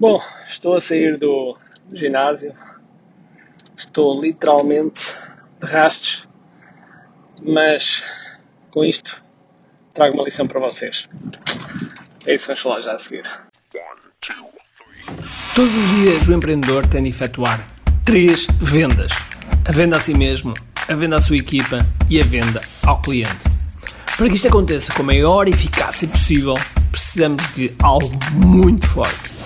Bom, estou a sair do, do ginásio, estou literalmente de rastos, mas com isto trago uma lição para vocês. É isso que vamos falar já a seguir. Todos os dias o empreendedor tem de efetuar três vendas: a venda a si mesmo, a venda à sua equipa e a venda ao cliente. Para que isto aconteça com a maior eficácia possível, precisamos de algo muito forte: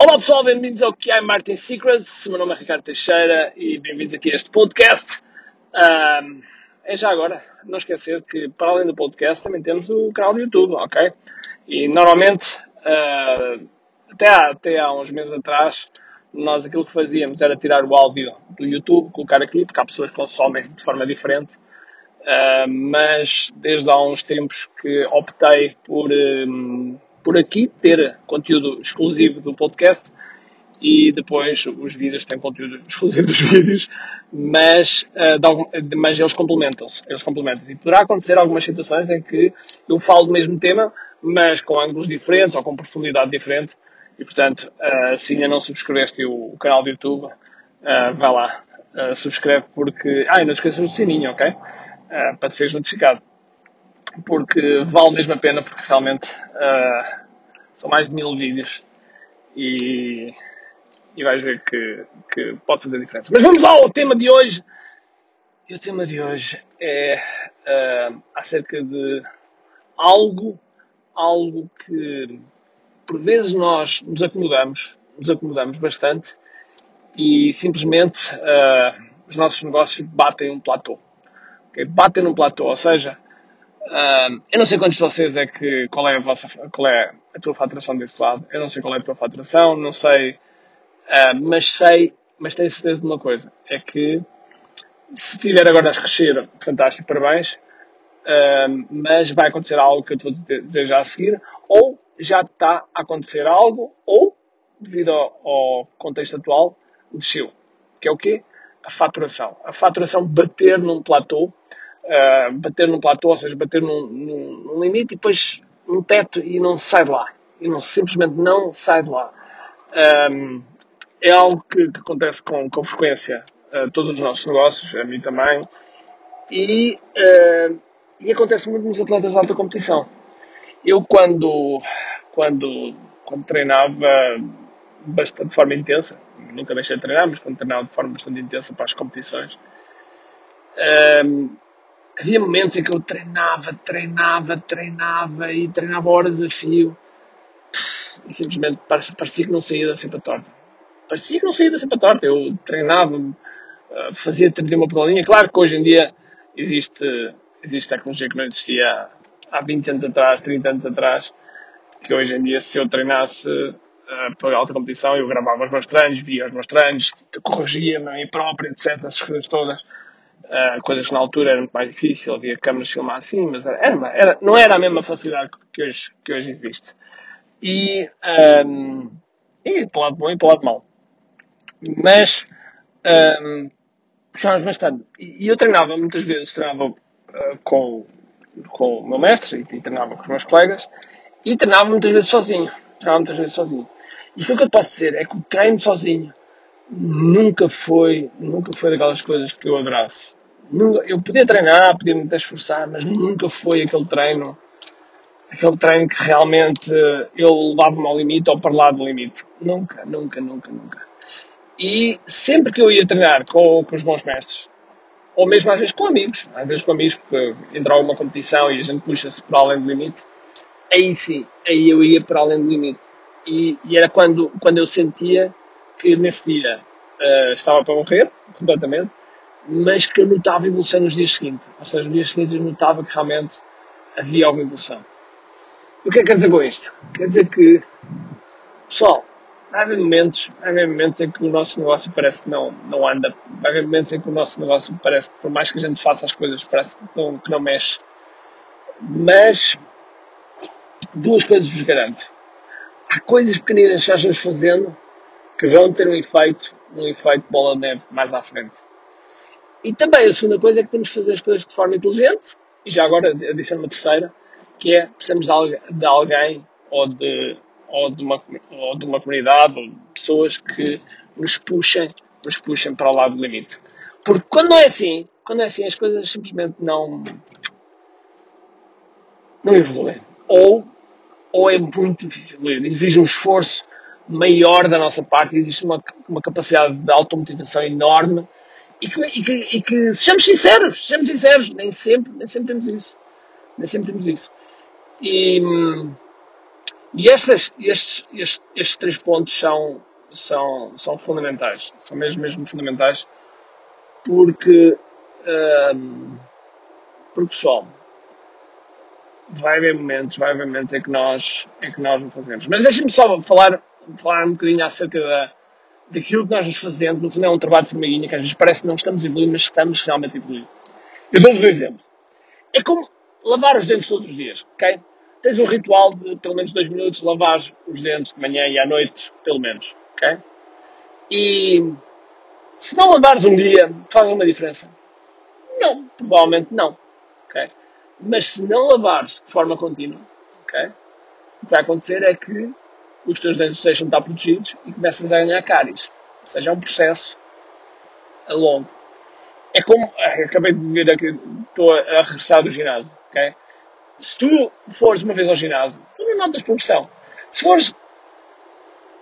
Olá pessoal, bem-vindos ao QI Marketing Secrets. Meu nome é Ricardo Teixeira e bem-vindos aqui a este podcast. Um, é já agora, não esquecer que para além do podcast também temos o canal do YouTube, ok? E normalmente, uh, até, há, até há uns meses atrás, nós aquilo que fazíamos era tirar o áudio do YouTube, colocar aqui, porque há pessoas que consomem de forma diferente. Uh, mas desde há uns tempos que optei por, um, por aqui ter conteúdo exclusivo do podcast e depois os vídeos têm conteúdo exclusivo dos vídeos, mas, uh, mas eles complementam-se. Eles complementam-se. E poderá acontecer algumas situações em que eu falo do mesmo tema, mas com ângulos diferentes ou com profundidade diferente e portanto, uh, se ainda não subscreveste o, o canal do YouTube, uh, vá lá, subscreve porque. Ah, e não esqueças do sininho, ok? Para seres notificado. Porque vale mesmo a pena, porque realmente são mais de mil vídeos e, e vais ver que, que pode fazer diferença. Mas vamos lá ao tema de hoje. E o tema de hoje é acerca de algo, algo que por vezes nós nos acomodamos, nos acomodamos bastante e simplesmente uh, os nossos negócios batem um platô. Okay? Batem num platô, ou seja, eu não sei quantos de vocês é que, qual é a vossa, qual é a tua faturação desse lado, eu não sei qual é a tua faturação, não sei, uh, mas sei, mas tenho certeza de uma coisa, é que se estiver agora a crescer, fantástico, parabéns, mas vai acontecer algo que eu estou a dizer já a seguir, ou já está a acontecer algo, ou, devido ao, ao contexto atual, desceu. Que é o quê? A faturação. A faturação bater num platô, uh, bater num platô, ou seja, bater num, num, num, limite e depois num teto e não sai de lá. E não, simplesmente não sai de lá. Um, é algo que, que, acontece com, com frequência a todos os nossos negócios, a mim também, e, uh, e acontece muito nos atletas de alta competição. Eu, quando, quando, quando treinava bastante, de forma intensa, nunca deixei de treinar, mas quando treinava de forma bastante intensa para as competições, um, havia momentos em que eu treinava, treinava, treinava e treinava horas a fio e simplesmente parecia que não saía da cepa torta. Parecia que não saía da cepa torta. Eu treinava, fazia 31 por linha. Claro que hoje em dia existe, existe tecnologia que não existia há 20 anos atrás, 30 anos atrás, que hoje em dia, se eu treinasse uh, para alta competição, eu gravava os meus treinos, via os meus treinos, corrigia-me a mim próprio, etc. Essas coisas todas. Uh, coisas que na altura era muito mais difícil, havia câmaras filmar assim, mas era, era, era, não era a mesma facilidade que hoje, que hoje existe. E, um, e para o lado bom e para o lado mau. Mas um, puxámos bastante. E, eu treinava muitas vezes, treinava uh, com com o meu mestre e, e treinava com os meus colegas e treinava muitas vezes sozinho. Treinava muitas vezes sozinho. E aquilo que eu posso dizer é que o treino sozinho nunca foi, nunca foi daquelas coisas que eu abraço. Eu podia treinar, podia me esforçar, mas nunca foi aquele treino, aquele treino que realmente eu levava-me ao limite ou para lá do limite. Nunca, nunca, nunca, nunca. E sempre que eu ia treinar com, com os bons mestres, ou mesmo às vezes com amigos, às vezes com amigos, porque entra alguma competição e a gente puxa-se para além do limite, aí sim, aí eu ia para além do limite. E, e era quando, quando eu sentia que nesse dia uh, estava para morrer, completamente, mas que eu notava evolução nos dias seguintes. Ou seja, nos dias seguintes eu notava que realmente havia alguma evolução. E o que é que quer dizer com isto? Quer dizer que, pessoal, vai haver momentos, vai haver momentos em que o nosso negócio parece que não, não anda. Vai haver momentos em que o nosso negócio parece que, por mais que a gente faça as coisas, parece que não, que não mexe. Mas, duas coisas vos garanto. Há coisas pequeninas que nós vamos fazendo que vão ter um efeito, um efeito bola de neve mais à frente. E também a segunda coisa é que temos que fazer as coisas de forma inteligente, e já agora adiciono uma terceira, que é precisamos de alguém ou de ou de uma, ou de uma comunidade, ou de pessoas que nos puxem, nos puxem para o lado do limite. Porque quando não é assim, quando é assim, as coisas simplesmente não, não evoluem. Ou, ou é muito difícil evoluir. Exige um esforço maior da nossa parte, existe uma, uma capacidade de automotivação enorme e que, e que, e que sejamos sinceros, sejamos sinceros, nem sempre, nem sempre temos isso. Nem sempre temos isso. E, e estes, estes, estes, estes três pontos são, são, são fundamentais. São mesmo, mesmo fundamentais porque, um, porque pessoal, vai haver momentos, vai haver momentos em que nós, em que nós não fazemos. Mas deixem-me só falar, falar um bocadinho acerca da, daquilo que nós nos fazemos. No fundo é um trabalho de formiguinha que às vezes parece que não estamos a evoluir, mas estamos realmente a evoluir. Eu dou-vos um exemplo. É como lavar os dentes todos os dias, ok? tens um ritual de pelo menos dois minutos lavar os dentes de manhã e à noite, pelo menos, ok? E se não lavares um dia, faz alguma diferença? Não, provavelmente não, ok? Mas se não lavares de forma contínua, ok? O que vai acontecer é que os teus dentes de estar protegidos e começas a ganhar cáries. Ou seja, é um processo a longo. É como, acabei de ver aqui, estou a regressar do ginásio, ok? se tu fores uma vez ao ginásio, tu não notas progressão. Se fores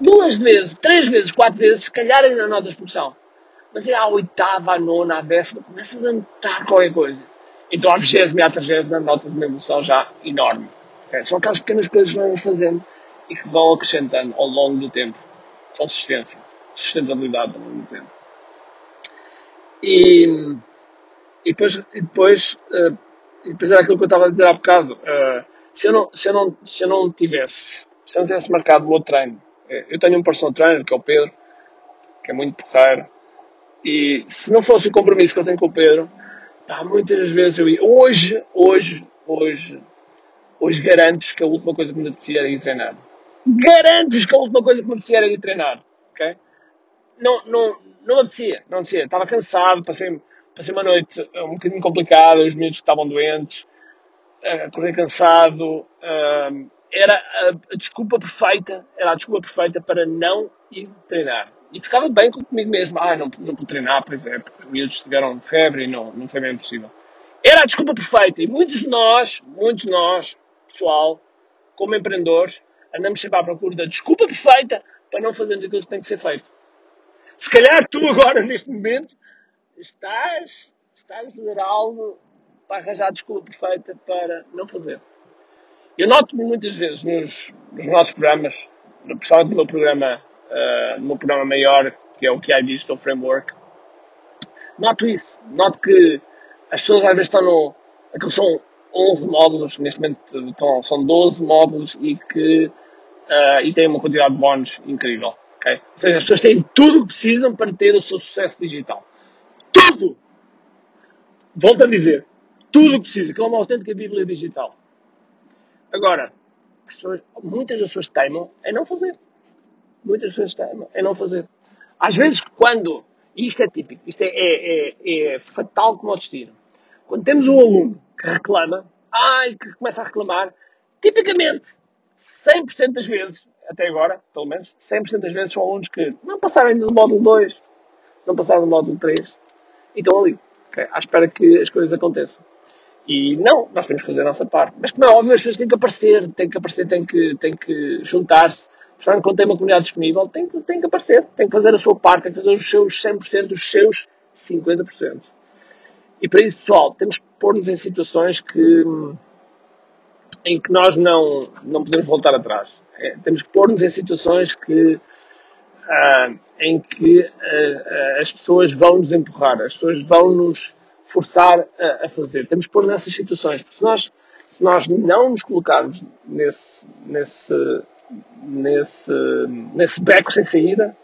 duas vezes, três vezes, quatro vezes, se calhar ainda notas progressão. Mas é à oitava, à nona, à décima, começas a notar qualquer coisa. Então à vigésima e à trigésima notas uma evolução já enorme. Okay? São aquelas pequenas coisas que vamos fazendo e que vão acrescentando ao longo do tempo. Consistência, sustentabilidade ao longo do tempo. E, e depois, e depois uh, e depois era aquilo que eu estava a dizer há bocado. Uh, se, eu não, se, eu não, se eu não tivesse, se eu não tivesse marcado o meu treino, eh, eu tenho um personal trainer que é o Pedro, que é muito porreiro, e se não fosse o compromisso que eu tenho com o Pedro, pá, muitas vezes eu ia. Hoje, hoje, hoje, hoje garanto-vos que a última coisa que me apetecia era ir treinar. Garanto-vos que a última coisa que me apetecia era ir treinar. Ok? Não, não, não me apetecia, não me apetecia. Estava cansado, passei passei uma noite um bocadinho complicada, os miúdos estavam doentes, acordei cansado. era a, desculpa perfeita, era a desculpa perfeita para não ir treinar. E ficava bem comigo mesmo. Ah, não, não pude treinar, pois é, porque os miúdos tiveram febre e não, não foi bem possível. Era a desculpa perfeita. E muitos de nós, muitos de nós, pessoal, como empreendedores, andamos sempre à procura da desculpa perfeita para não fazer aquilo que tem que ser feito. Se calhar tu agora, neste momento, estás, estás a fazer algo para arranjar a desculpa perfeita para não fazer. Eu noto-me muitas vezes nos, nos, nossos programas, principalmente no meu programa, uh, meu programa maior, que é o QI Digital Framework, noto isso. Noto que as pessoas às vezes estão no. Aquilo são 11 módulos, neste momento estão, são 12 módulos e que uh, e têm uma quantidade de bónus incrível. Okay? Ou seja, as pessoas têm tudo o que precisam para ter o seu sucesso digital tudo. Volto a dizer, tudo o que precisa, que é uma autêntica Bíblia digital. Agora, pessoas, muitas das pessoas teimam em não fazer. Muitas pessoas teimam em não fazer. Às vezes, quando, e isto é típico, isto é, é, é, é fatal como o destino, quando temos um aluno que reclama, ai, que começa a reclamar, tipicamente, 100% das vezes, até agora, pelo menos, 100% das vezes são alunos que não passaram do módulo 2, não passaram do módulo 3, e estão ali, okay? à espera que as coisas aconteçam. E não, nós temos que fazer a nossa parte. Mas como é óbvio, as pessoas têm que aparecer, têm que aparecer, têm que, têm que juntar-se. Portanto, quando tem uma comunidade disponível, tem que, tem que aparecer, tem que fazer a sua parte, tem que fazer os seus 100%, os seus 50%. E para isso, pessoal, temos que pôr-nos em situações que, em que nós não, não podemos voltar atrás. É, temos que pôr-nos em situações que uh, em que uh, as pessoas vão nos empurrar, as pessoas vão nos forçar a, a, fazer. Temos que pôr nessas situações, porque se nós, se nós não nos colocarmos nesse, nesse, nesse, nesse beco sem saída,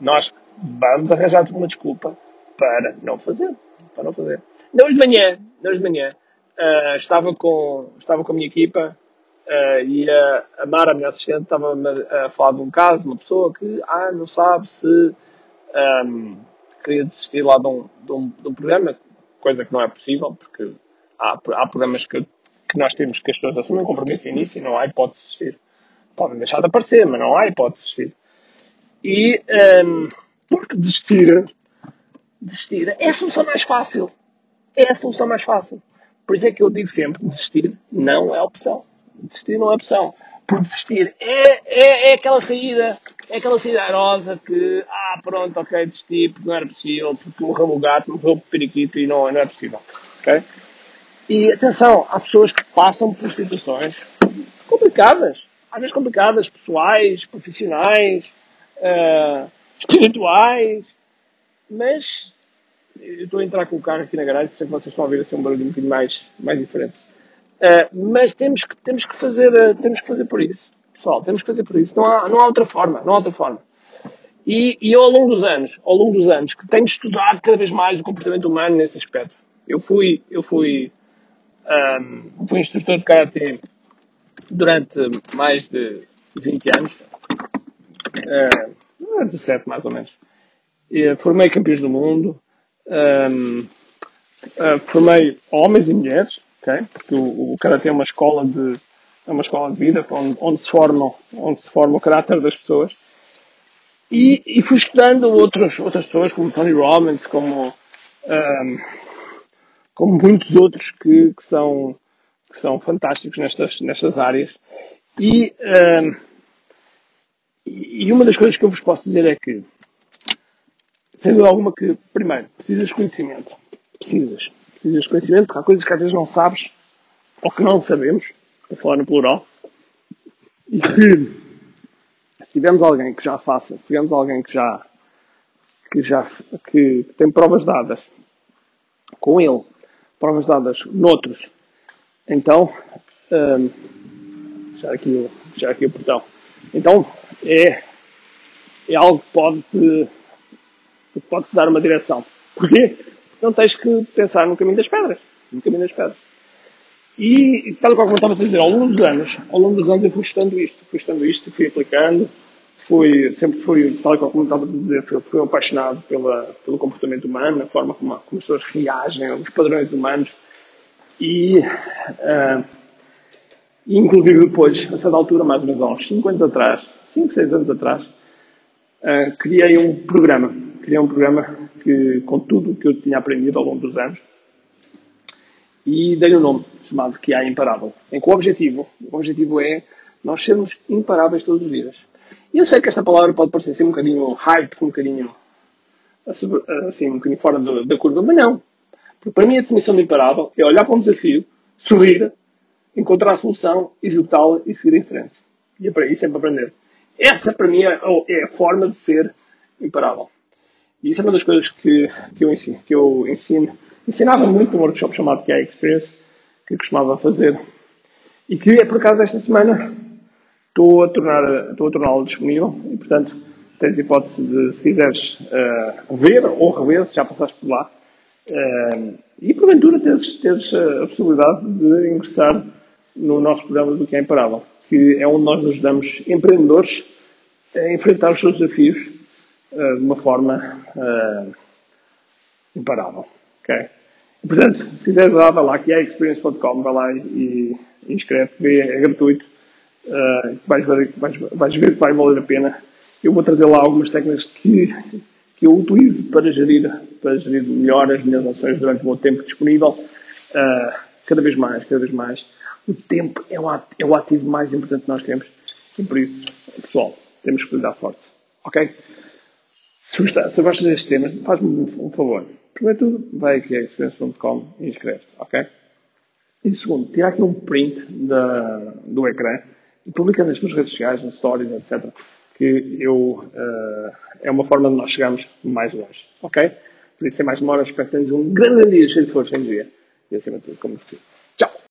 nós vamos arranjar uma desculpa para não fazer. Para não fazer. Não de manhã, não de manhã, uh, estava, com, estava com a minha equipa uh, e a, a Mara, a minha assistente, estava a, falar de um caso, uma pessoa que ah, não sabe se um, queria desistir lá de um, de, um, de um programa, coisa que não é possível, porque há, há programas que, que nós temos que as pessoas assumem um compromisso início e não há hipótese de desistir. Podem deixar de aparecer, mas não há hipótese de desistir. E um, porque desistir, desistir é a solução mais fácil. É a solução mais fácil. Por isso é que eu digo sempre, desistir não é opção. Desistir não é opção. Por desistir é, é, é aquela saída é aquela cidade rosa que, ah, pronto, ok, desisti porque não era possível, porque morreu o gato, morreu o periquito e não, não é possível. Ok? E atenção, há pessoas que passam por situações complicadas, às vezes complicadas, pessoais, profissionais, uh, espirituais, mas eu estou a entrar com o carro aqui na garagem, por isso é que vocês estão a ouvir assim um barulho um bocadinho mais, mais diferente. Uh, mas temos que, temos, que fazer, uh, temos que fazer por isso. Pessoal, temos que fazer por isso. Não há, não há outra forma. Não há outra forma. E, e eu, ao longo dos anos, ao longo dos anos, que tenho estudado cada vez mais o comportamento humano nesse aspecto. Eu fui, eu fui, um, fui instrutor de Karate durante mais de 20 anos. Uh, 17 mais ou menos. Formei campeões do mundo. Um, uh, formei homens e mulheres, okay? porque o, o Karate é uma escola de é uma escola de vida onde, onde, se, formam, onde se forma o caráter das pessoas. E, e fui estudando outros, outras pessoas, como Tony Robbins, como, um, como muitos outros que, que, são, que são fantásticos nestas, nestas áreas. E, um, e uma das coisas que eu vos posso dizer é que, sem dúvida alguma, que, primeiro, precisas de conhecimento. Precisas. Precisas de conhecimento, porque há coisas que às vezes não sabes ou que não sabemos a falar no plural, e que se tivermos alguém que já faça, se tivermos alguém que já que já que, tem provas dadas com ele, provas dadas noutros, então um, já aqui já aqui o portão. Então é é algo que pode te, pode te dar uma direção. Porquê? Não tens que pensar no caminho das pedras. No caminho das pedras. E, tal como eu estava a dizer, ao longo dos anos, ao longo dos anos eu fui estudando isto, fui estudando isto, fui aplicando, fui, sempre fui, tal como eu estava a dizer, fui, fui apaixonado pela, pelo comportamento humano, a forma como, como as pessoas reagem, os padrões humanos. E, uh, inclusive depois, a certa altura, mais ou menos há uns 5 anos atrás, 5, 6 anos atrás, uh, criei um programa. Criei um programa que, com tudo o que eu tinha aprendido ao longo dos anos, e dei-lhe um nome chamado que é imparável. Em que o objetivo, o objetivo é nós sermos imparáveis todos os dias. E eu sei que esta palavra pode parecer assim um bocadinho hype, um bocadinho assim, um bocadinho fora da curva, mas não. Porque para mim a definição de imparável é olhar para um desafio, sorrir, encontrar a solução, executá-la e seguir em frente. E é para isso sempre aprender. Essa para mim é, é a forma de ser imparável. E isso é uma das coisas que, que, eu, ensino, que eu ensino. Ensinava muito num workshop chamado QI Experience, que costumava fazer, e que, por acaso, esta semana estou a tornar, estou a torná-lo disponível, e, portanto, tens hipótese de, se quiseres uh, ver ou rever, se já passaste por lá, uh, e porventura teres a possibilidade de ingressar no nosso programa do que é imparável, que é onde nós ajudamos empreendedores a enfrentar os seus desafios de uma forma imparável. Okay? Portanto, se quiseres lá, vai lá, que é experience.com, vai lá e, e inscreve, é, gratuito. Uh, vais, ver, vais, vais ver que vai valer a pena. Eu vou trazer lá algumas técnicas que, que eu utilizo para gerir, para gerir melhor as minhas ações durante o meu tempo disponível. Uh, cada vez mais, cada vez mais. O tempo é o, é o ativo mais importante que nós temos. E por isso, pessoal, temos que cuidar forte. Ok? Se, gostar, gostas destes temas, faz-me um favor Primeiro tudo, vai aqui a experience.com e inscreve-te, ok? E segundo, tira aqui um print da, do ecrã e publica nas tuas redes sociais, nas stories, etc. Que eu, uh, é uma forma de nós chegarmos mais longe, ok? Por isso, sem mais demora, espero que tenhas um grande dia cheio de força, em dia. E acima de tudo, como te